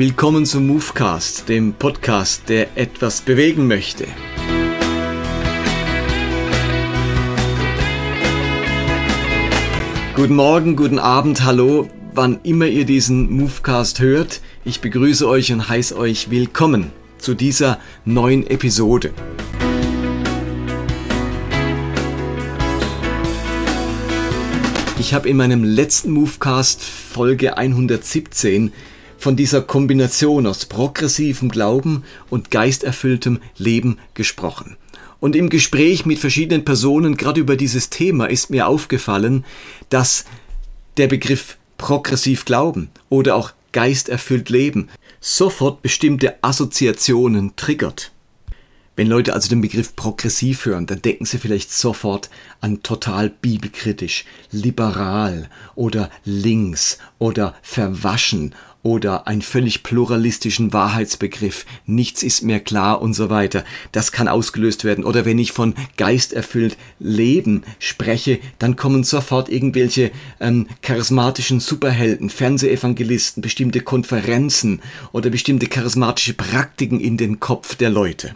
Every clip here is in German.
Willkommen zum Movecast, dem Podcast, der etwas bewegen möchte. Guten Morgen, guten Abend, hallo, wann immer ihr diesen Movecast hört. Ich begrüße euch und heiße euch willkommen zu dieser neuen Episode. Ich habe in meinem letzten Movecast Folge 117 von dieser Kombination aus progressivem Glauben und geisterfülltem Leben gesprochen. Und im Gespräch mit verschiedenen Personen gerade über dieses Thema ist mir aufgefallen, dass der Begriff progressiv glauben oder auch geisterfüllt leben sofort bestimmte Assoziationen triggert. Wenn Leute also den Begriff progressiv hören, dann denken sie vielleicht sofort an total bibelkritisch, liberal oder links oder verwaschen oder einen völlig pluralistischen Wahrheitsbegriff, nichts ist mehr klar und so weiter. Das kann ausgelöst werden. Oder wenn ich von geisterfüllt Leben spreche, dann kommen sofort irgendwelche ähm, charismatischen Superhelden, Fernsehevangelisten, bestimmte Konferenzen oder bestimmte charismatische Praktiken in den Kopf der Leute.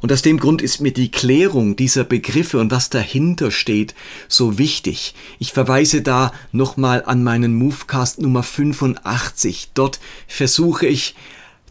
Und aus dem Grund ist mir die Klärung dieser Begriffe und was dahinter steht so wichtig. Ich verweise da nochmal an meinen Movecast Nummer 85. Dort versuche ich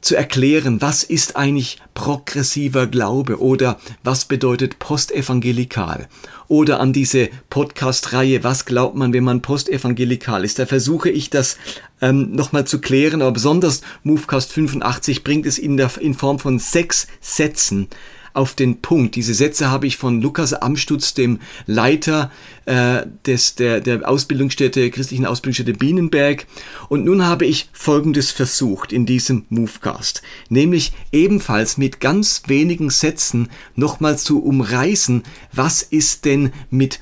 zu erklären, was ist eigentlich progressiver Glaube oder was bedeutet postevangelikal oder an diese Podcast-Reihe, was glaubt man, wenn man postevangelikal ist. Da versuche ich das ähm, nochmal zu klären, aber besonders Movecast 85 bringt es in, der, in Form von sechs Sätzen auf den Punkt. Diese Sätze habe ich von Lukas Amstutz, dem Leiter äh, des, der, der Ausbildungsstätte, christlichen Ausbildungsstätte Bienenberg. Und nun habe ich Folgendes versucht in diesem Movecast, nämlich ebenfalls mit ganz wenigen Sätzen nochmal zu umreißen, was ist denn mit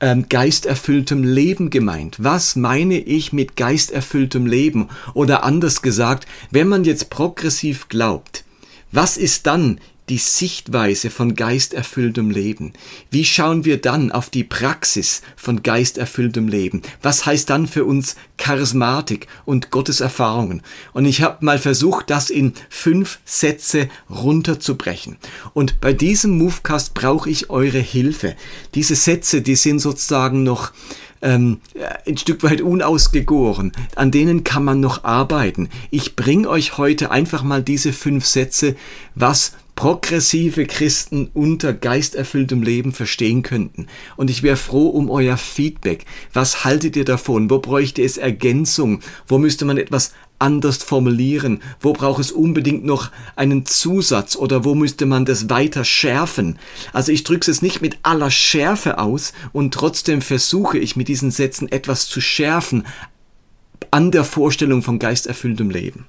ähm, geisterfülltem Leben gemeint? Was meine ich mit geisterfülltem Leben? Oder anders gesagt, wenn man jetzt progressiv glaubt, was ist dann die Sichtweise von geisterfülltem Leben? Wie schauen wir dann auf die Praxis von geisterfülltem Leben? Was heißt dann für uns Charismatik und Gottes Erfahrungen? Und ich habe mal versucht, das in fünf Sätze runterzubrechen. Und bei diesem Movecast brauche ich eure Hilfe. Diese Sätze, die sind sozusagen noch ähm, ein Stück weit unausgegoren. An denen kann man noch arbeiten. Ich bringe euch heute einfach mal diese fünf Sätze, was progressive Christen unter geisterfülltem Leben verstehen könnten. Und ich wäre froh um euer Feedback. Was haltet ihr davon? Wo bräuchte es Ergänzung? Wo müsste man etwas anders formulieren? Wo braucht es unbedingt noch einen Zusatz oder wo müsste man das weiter schärfen? Also ich drücke es nicht mit aller Schärfe aus und trotzdem versuche ich mit diesen Sätzen etwas zu schärfen an der Vorstellung von geisterfülltem Leben.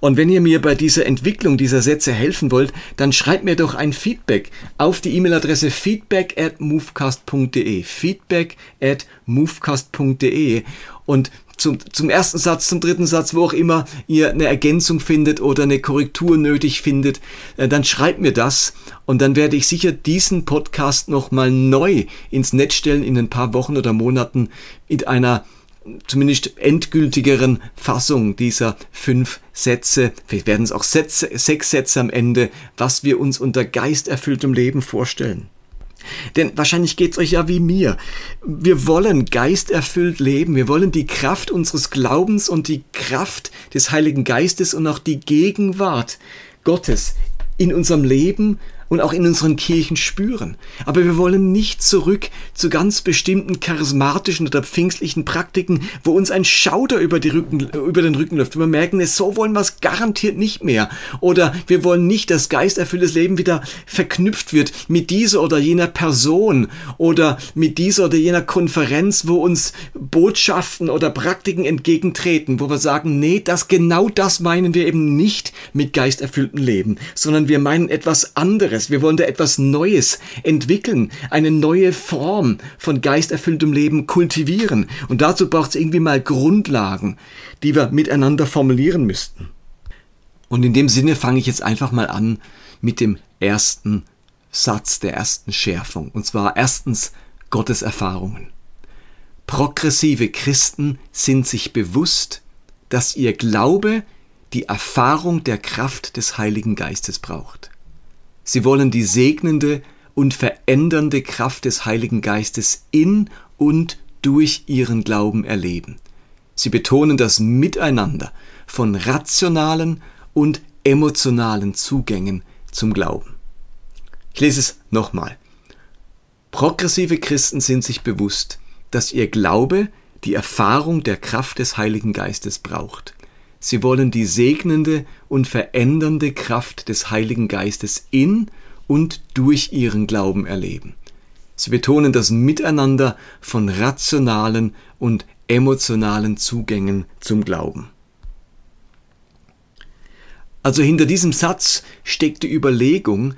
Und wenn ihr mir bei dieser Entwicklung dieser Sätze helfen wollt, dann schreibt mir doch ein Feedback auf die E-Mail-Adresse feedback at movecast.de. Feedback at movecast.de. Und zum, zum ersten Satz, zum dritten Satz, wo auch immer ihr eine Ergänzung findet oder eine Korrektur nötig findet, äh, dann schreibt mir das und dann werde ich sicher diesen Podcast nochmal neu ins Netz stellen in ein paar Wochen oder Monaten mit einer zumindest endgültigeren Fassung dieser fünf Sätze, vielleicht werden es auch Sätze, sechs Sätze am Ende, was wir uns unter geisterfülltem Leben vorstellen. Denn wahrscheinlich geht es euch ja wie mir. Wir wollen geisterfüllt leben. Wir wollen die Kraft unseres Glaubens und die Kraft des Heiligen Geistes und auch die Gegenwart Gottes in unserem Leben und auch in unseren Kirchen spüren. Aber wir wollen nicht zurück zu ganz bestimmten charismatischen oder pfingstlichen Praktiken, wo uns ein Schauder über, Rücken, über den Rücken läuft. Wir merken so wollen wir es garantiert nicht mehr. Oder wir wollen nicht, dass geisterfülltes Leben wieder verknüpft wird mit dieser oder jener Person oder mit dieser oder jener Konferenz, wo uns Botschaften oder Praktiken entgegentreten, wo wir sagen, nee, das genau das meinen wir eben nicht mit geisterfülltem Leben, sondern wir meinen etwas anderes anderes. Wir wollen da etwas Neues entwickeln, eine neue Form von geisterfülltem Leben kultivieren. Und dazu braucht es irgendwie mal Grundlagen, die wir miteinander formulieren müssten. Und in dem Sinne fange ich jetzt einfach mal an mit dem ersten Satz der ersten Schärfung. Und zwar erstens Gottes Erfahrungen. Progressive Christen sind sich bewusst, dass ihr Glaube die Erfahrung der Kraft des Heiligen Geistes braucht. Sie wollen die segnende und verändernde Kraft des Heiligen Geistes in und durch ihren Glauben erleben. Sie betonen das Miteinander von rationalen und emotionalen Zugängen zum Glauben. Ich lese es nochmal. Progressive Christen sind sich bewusst, dass ihr Glaube die Erfahrung der Kraft des Heiligen Geistes braucht. Sie wollen die segnende und verändernde Kraft des Heiligen Geistes in und durch ihren Glauben erleben. Sie betonen das Miteinander von rationalen und emotionalen Zugängen zum Glauben. Also hinter diesem Satz steckt die Überlegung,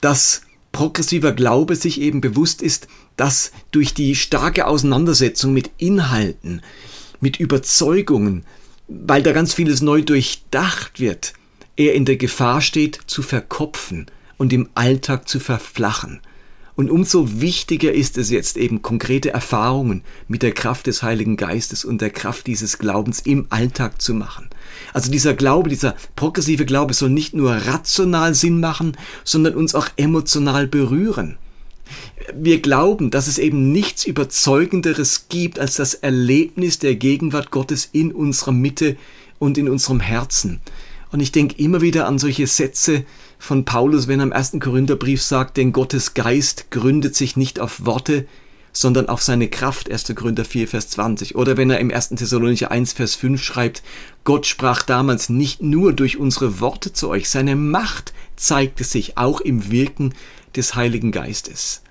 dass progressiver Glaube sich eben bewusst ist, dass durch die starke Auseinandersetzung mit Inhalten, mit Überzeugungen, weil da ganz vieles neu durchdacht wird, er in der Gefahr steht zu verkopfen und im Alltag zu verflachen. Und umso wichtiger ist es jetzt eben konkrete Erfahrungen mit der Kraft des Heiligen Geistes und der Kraft dieses Glaubens im Alltag zu machen. Also dieser Glaube, dieser progressive Glaube soll nicht nur rational Sinn machen, sondern uns auch emotional berühren. Wir glauben, dass es eben nichts Überzeugenderes gibt als das Erlebnis der Gegenwart Gottes in unserer Mitte und in unserem Herzen. Und ich denke immer wieder an solche Sätze von Paulus, wenn er im ersten Korintherbrief sagt, denn Gottes Geist gründet sich nicht auf Worte, sondern auf seine Kraft, 1. Korinther 4, Vers 20. Oder wenn er im 1. Thessalonicher 1, Vers 5 schreibt, Gott sprach damals nicht nur durch unsere Worte zu euch, seine Macht zeigte sich auch im Wirken des Heiligen Geistes.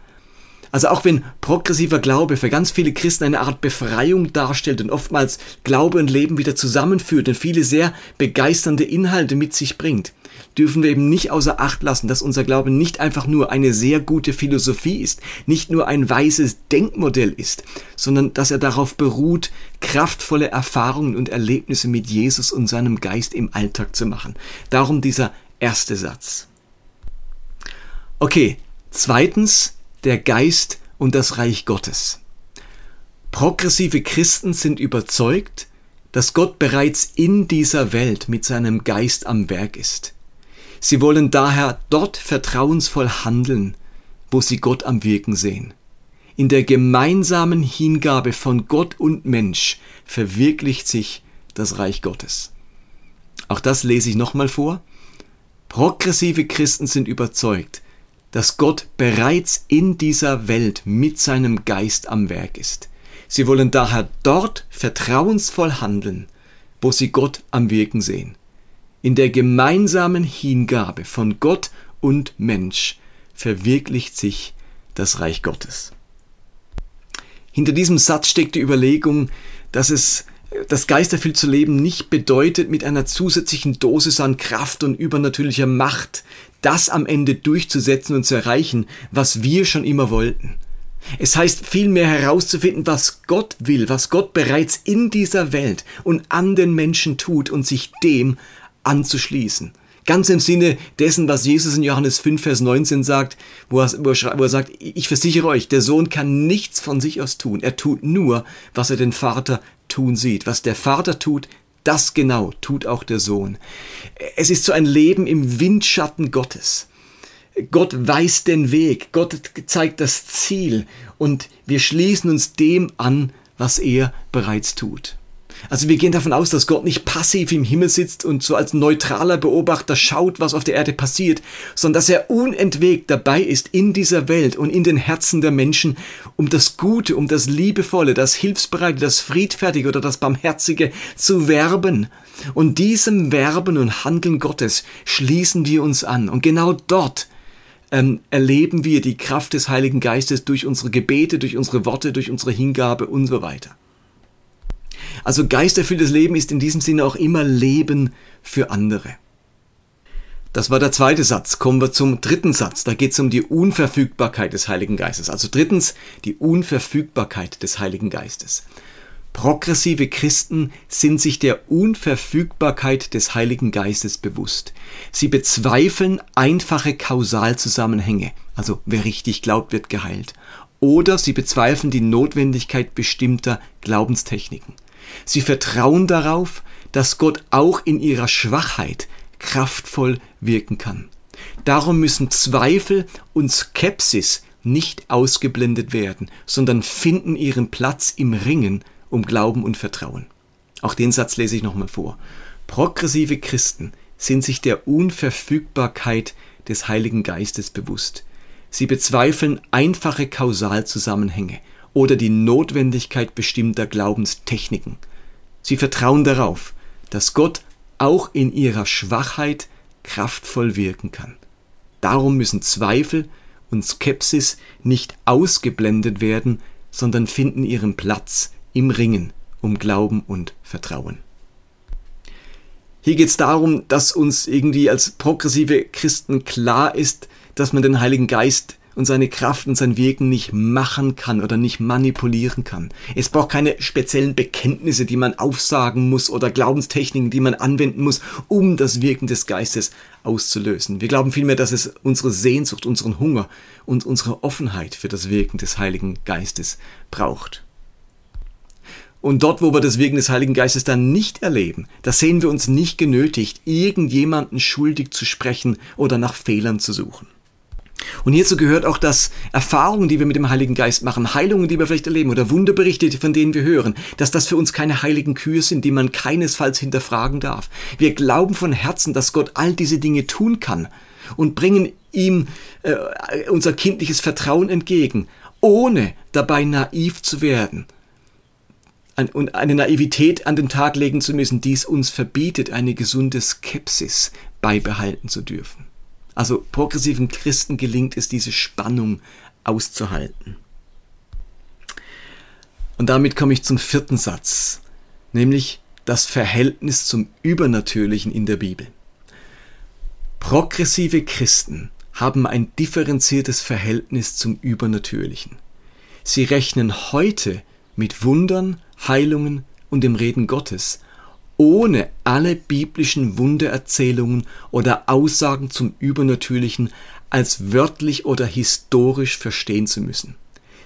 Also auch wenn progressiver Glaube für ganz viele Christen eine Art Befreiung darstellt und oftmals Glaube und Leben wieder zusammenführt und viele sehr begeisternde Inhalte mit sich bringt, dürfen wir eben nicht außer Acht lassen, dass unser Glaube nicht einfach nur eine sehr gute Philosophie ist, nicht nur ein weises Denkmodell ist, sondern dass er darauf beruht, kraftvolle Erfahrungen und Erlebnisse mit Jesus und seinem Geist im Alltag zu machen. Darum dieser erste Satz. Okay, zweitens, der Geist und das Reich Gottes. Progressive Christen sind überzeugt, dass Gott bereits in dieser Welt mit seinem Geist am Werk ist. Sie wollen daher dort vertrauensvoll handeln, wo sie Gott am Wirken sehen. In der gemeinsamen Hingabe von Gott und Mensch verwirklicht sich das Reich Gottes. Auch das lese ich nochmal vor. Progressive Christen sind überzeugt, dass Gott bereits in dieser Welt mit seinem Geist am Werk ist. Sie wollen daher dort vertrauensvoll handeln, wo sie Gott am Wirken sehen. In der gemeinsamen Hingabe von Gott und Mensch verwirklicht sich das Reich Gottes. Hinter diesem Satz steckt die Überlegung, dass es das geisterfüllt zu leben nicht bedeutet, mit einer zusätzlichen Dosis an Kraft und übernatürlicher Macht das am Ende durchzusetzen und zu erreichen, was wir schon immer wollten. Es heißt vielmehr herauszufinden, was Gott will, was Gott bereits in dieser Welt und an den Menschen tut und sich dem anzuschließen. Ganz im Sinne dessen, was Jesus in Johannes 5, Vers 19 sagt, wo er, wo er, sagt, ich versichere euch, der Sohn kann nichts von sich aus tun. Er tut nur, was er den Vater tun sieht. Was der Vater tut, das genau tut auch der Sohn. Es ist so ein Leben im Windschatten Gottes. Gott weiß den Weg, Gott zeigt das Ziel und wir schließen uns dem an, was er bereits tut. Also wir gehen davon aus, dass Gott nicht passiv im Himmel sitzt und so als neutraler Beobachter schaut, was auf der Erde passiert, sondern dass er unentwegt dabei ist in dieser Welt und in den Herzen der Menschen, um das Gute, um das Liebevolle, das Hilfsbereite, das Friedfertige oder das Barmherzige zu werben. Und diesem Werben und Handeln Gottes schließen wir uns an. Und genau dort ähm, erleben wir die Kraft des Heiligen Geistes durch unsere Gebete, durch unsere Worte, durch unsere Hingabe und so weiter. Also geisterfülltes Leben ist in diesem Sinne auch immer Leben für andere. Das war der zweite Satz. Kommen wir zum dritten Satz. Da geht es um die Unverfügbarkeit des Heiligen Geistes. Also drittens die Unverfügbarkeit des Heiligen Geistes. Progressive Christen sind sich der Unverfügbarkeit des Heiligen Geistes bewusst. Sie bezweifeln einfache Kausalzusammenhänge, also wer richtig glaubt, wird geheilt. Oder sie bezweifeln die Notwendigkeit bestimmter Glaubenstechniken. Sie vertrauen darauf, dass Gott auch in ihrer Schwachheit kraftvoll wirken kann. Darum müssen Zweifel und Skepsis nicht ausgeblendet werden, sondern finden ihren Platz im Ringen um Glauben und Vertrauen. Auch den Satz lese ich nochmal vor. Progressive Christen sind sich der Unverfügbarkeit des Heiligen Geistes bewusst. Sie bezweifeln einfache Kausalzusammenhänge oder die Notwendigkeit bestimmter Glaubenstechniken. Sie vertrauen darauf, dass Gott auch in ihrer Schwachheit kraftvoll wirken kann. Darum müssen Zweifel und Skepsis nicht ausgeblendet werden, sondern finden ihren Platz im Ringen um Glauben und Vertrauen. Hier geht es darum, dass uns irgendwie als progressive Christen klar ist, dass man den Heiligen Geist und seine Kraft und sein Wirken nicht machen kann oder nicht manipulieren kann. Es braucht keine speziellen Bekenntnisse, die man aufsagen muss oder Glaubenstechniken, die man anwenden muss, um das Wirken des Geistes auszulösen. Wir glauben vielmehr, dass es unsere Sehnsucht, unseren Hunger und unsere Offenheit für das Wirken des Heiligen Geistes braucht. Und dort, wo wir das Wirken des Heiligen Geistes dann nicht erleben, da sehen wir uns nicht genötigt, irgendjemanden schuldig zu sprechen oder nach Fehlern zu suchen. Und hierzu gehört auch, dass Erfahrungen, die wir mit dem Heiligen Geist machen, Heilungen, die wir vielleicht erleben oder Wunderberichte, von denen wir hören, dass das für uns keine heiligen Kühe sind, die man keinesfalls hinterfragen darf. Wir glauben von Herzen, dass Gott all diese Dinge tun kann und bringen ihm äh, unser kindliches Vertrauen entgegen, ohne dabei naiv zu werden und eine Naivität an den Tag legen zu müssen, dies uns verbietet, eine gesunde Skepsis beibehalten zu dürfen. Also progressiven Christen gelingt es, diese Spannung auszuhalten. Und damit komme ich zum vierten Satz, nämlich das Verhältnis zum Übernatürlichen in der Bibel. Progressive Christen haben ein differenziertes Verhältnis zum Übernatürlichen. Sie rechnen heute mit Wundern, Heilungen und dem Reden Gottes, ohne alle biblischen Wundererzählungen oder Aussagen zum Übernatürlichen als wörtlich oder historisch verstehen zu müssen.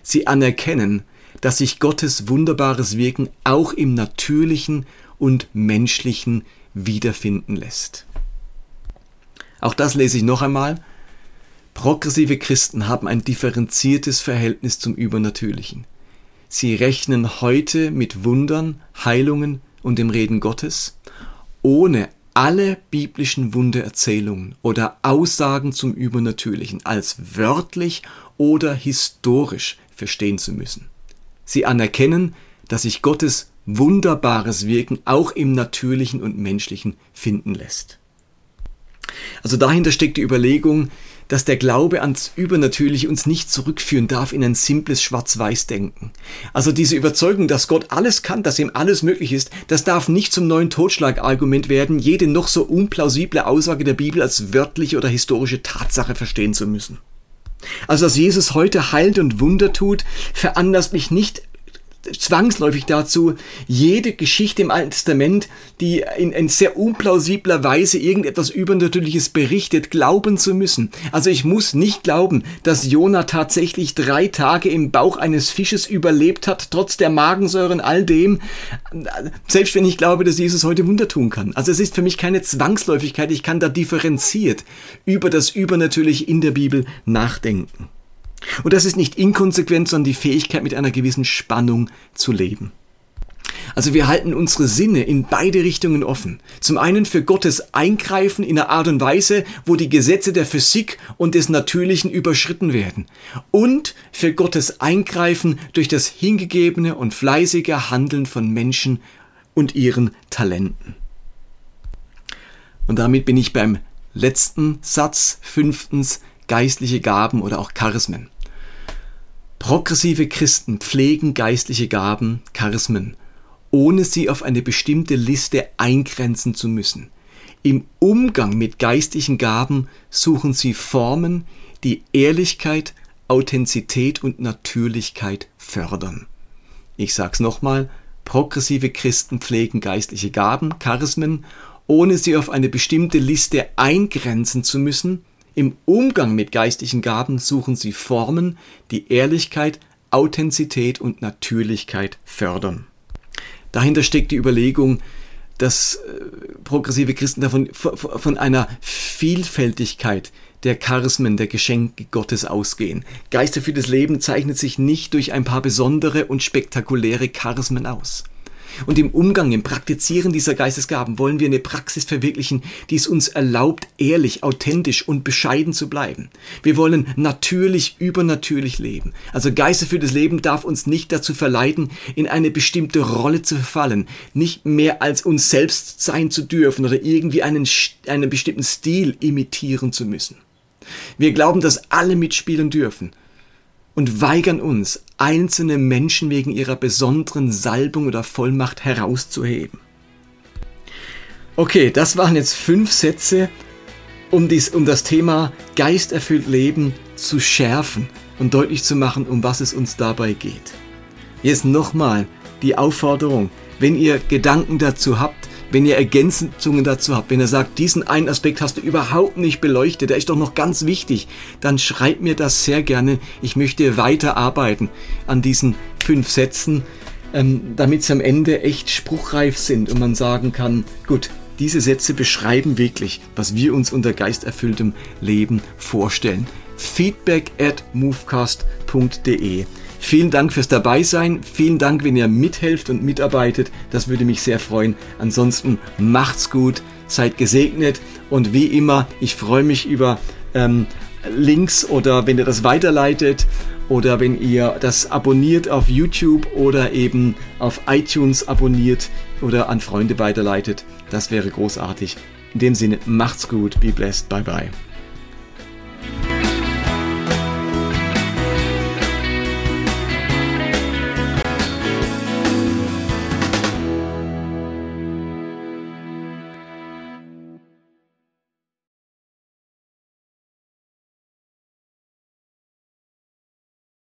Sie anerkennen, dass sich Gottes wunderbares Wirken auch im Natürlichen und Menschlichen wiederfinden lässt. Auch das lese ich noch einmal. Progressive Christen haben ein differenziertes Verhältnis zum Übernatürlichen. Sie rechnen heute mit Wundern, Heilungen und dem Reden Gottes, ohne alle biblischen Wundererzählungen oder Aussagen zum Übernatürlichen als wörtlich oder historisch verstehen zu müssen. Sie anerkennen, dass sich Gottes wunderbares Wirken auch im Natürlichen und Menschlichen finden lässt. Also dahinter steckt die Überlegung, dass der Glaube ans Übernatürliche uns nicht zurückführen darf in ein simples Schwarz-Weiß-Denken. Also diese Überzeugung, dass Gott alles kann, dass ihm alles möglich ist, das darf nicht zum neuen Totschlagargument werden, jede noch so unplausible Aussage der Bibel als wörtliche oder historische Tatsache verstehen zu müssen. Also, dass Jesus heute heilt und Wunder tut, veranlasst mich nicht zwangsläufig dazu, jede Geschichte im Alten Testament, die in, in sehr unplausibler Weise irgendetwas Übernatürliches berichtet, glauben zu müssen. Also ich muss nicht glauben, dass Jona tatsächlich drei Tage im Bauch eines Fisches überlebt hat, trotz der Magensäure und all dem, selbst wenn ich glaube, dass Jesus heute Wunder tun kann. Also es ist für mich keine Zwangsläufigkeit, ich kann da differenziert über das Übernatürliche in der Bibel nachdenken. Und das ist nicht inkonsequent, sondern die Fähigkeit, mit einer gewissen Spannung zu leben. Also wir halten unsere Sinne in beide Richtungen offen. Zum einen für Gottes Eingreifen in einer Art und Weise, wo die Gesetze der Physik und des Natürlichen überschritten werden. Und für Gottes Eingreifen durch das hingegebene und fleißige Handeln von Menschen und ihren Talenten. Und damit bin ich beim letzten Satz, fünftens, geistliche Gaben oder auch Charismen. Progressive Christen pflegen geistliche Gaben, Charismen, ohne sie auf eine bestimmte Liste eingrenzen zu müssen. Im Umgang mit geistlichen Gaben suchen sie Formen, die Ehrlichkeit, Authentizität und Natürlichkeit fördern. Ich sag's nochmal, progressive Christen pflegen geistliche Gaben, Charismen, ohne sie auf eine bestimmte Liste eingrenzen zu müssen, im Umgang mit geistlichen Gaben suchen sie Formen, die Ehrlichkeit, Authentizität und Natürlichkeit fördern. Dahinter steckt die Überlegung, dass äh, progressive Christen davon von einer Vielfältigkeit der Charismen, der Geschenke Gottes ausgehen. Geister für das Leben zeichnet sich nicht durch ein paar besondere und spektakuläre Charismen aus. Und im Umgang, im Praktizieren dieser Geistesgaben wollen wir eine Praxis verwirklichen, die es uns erlaubt, ehrlich, authentisch und bescheiden zu bleiben. Wir wollen natürlich, übernatürlich leben. Also Geister für das Leben darf uns nicht dazu verleiten, in eine bestimmte Rolle zu verfallen, nicht mehr als uns selbst sein zu dürfen oder irgendwie einen, einen bestimmten Stil imitieren zu müssen. Wir glauben, dass alle mitspielen dürfen und weigern uns, einzelne Menschen wegen ihrer besonderen Salbung oder Vollmacht herauszuheben. Okay, das waren jetzt fünf Sätze, um, dies, um das Thema geisterfüllt Leben zu schärfen und deutlich zu machen, um was es uns dabei geht. Jetzt nochmal die Aufforderung, wenn ihr Gedanken dazu habt, wenn ihr Ergänzungen dazu habt, wenn ihr sagt, diesen einen Aspekt hast du überhaupt nicht beleuchtet, der ist doch noch ganz wichtig, dann schreibt mir das sehr gerne. Ich möchte weiterarbeiten an diesen fünf Sätzen, ähm, damit sie am Ende echt spruchreif sind und man sagen kann, gut, diese Sätze beschreiben wirklich, was wir uns unter geisterfülltem Leben vorstellen. Feedback at movecast.de Vielen Dank fürs Dabeisein. Vielen Dank, wenn ihr mithelft und mitarbeitet. Das würde mich sehr freuen. Ansonsten macht's gut, seid gesegnet und wie immer, ich freue mich über ähm, Links oder wenn ihr das weiterleitet oder wenn ihr das abonniert auf YouTube oder eben auf iTunes abonniert oder an Freunde weiterleitet. Das wäre großartig. In dem Sinne, macht's gut, be blessed, bye bye.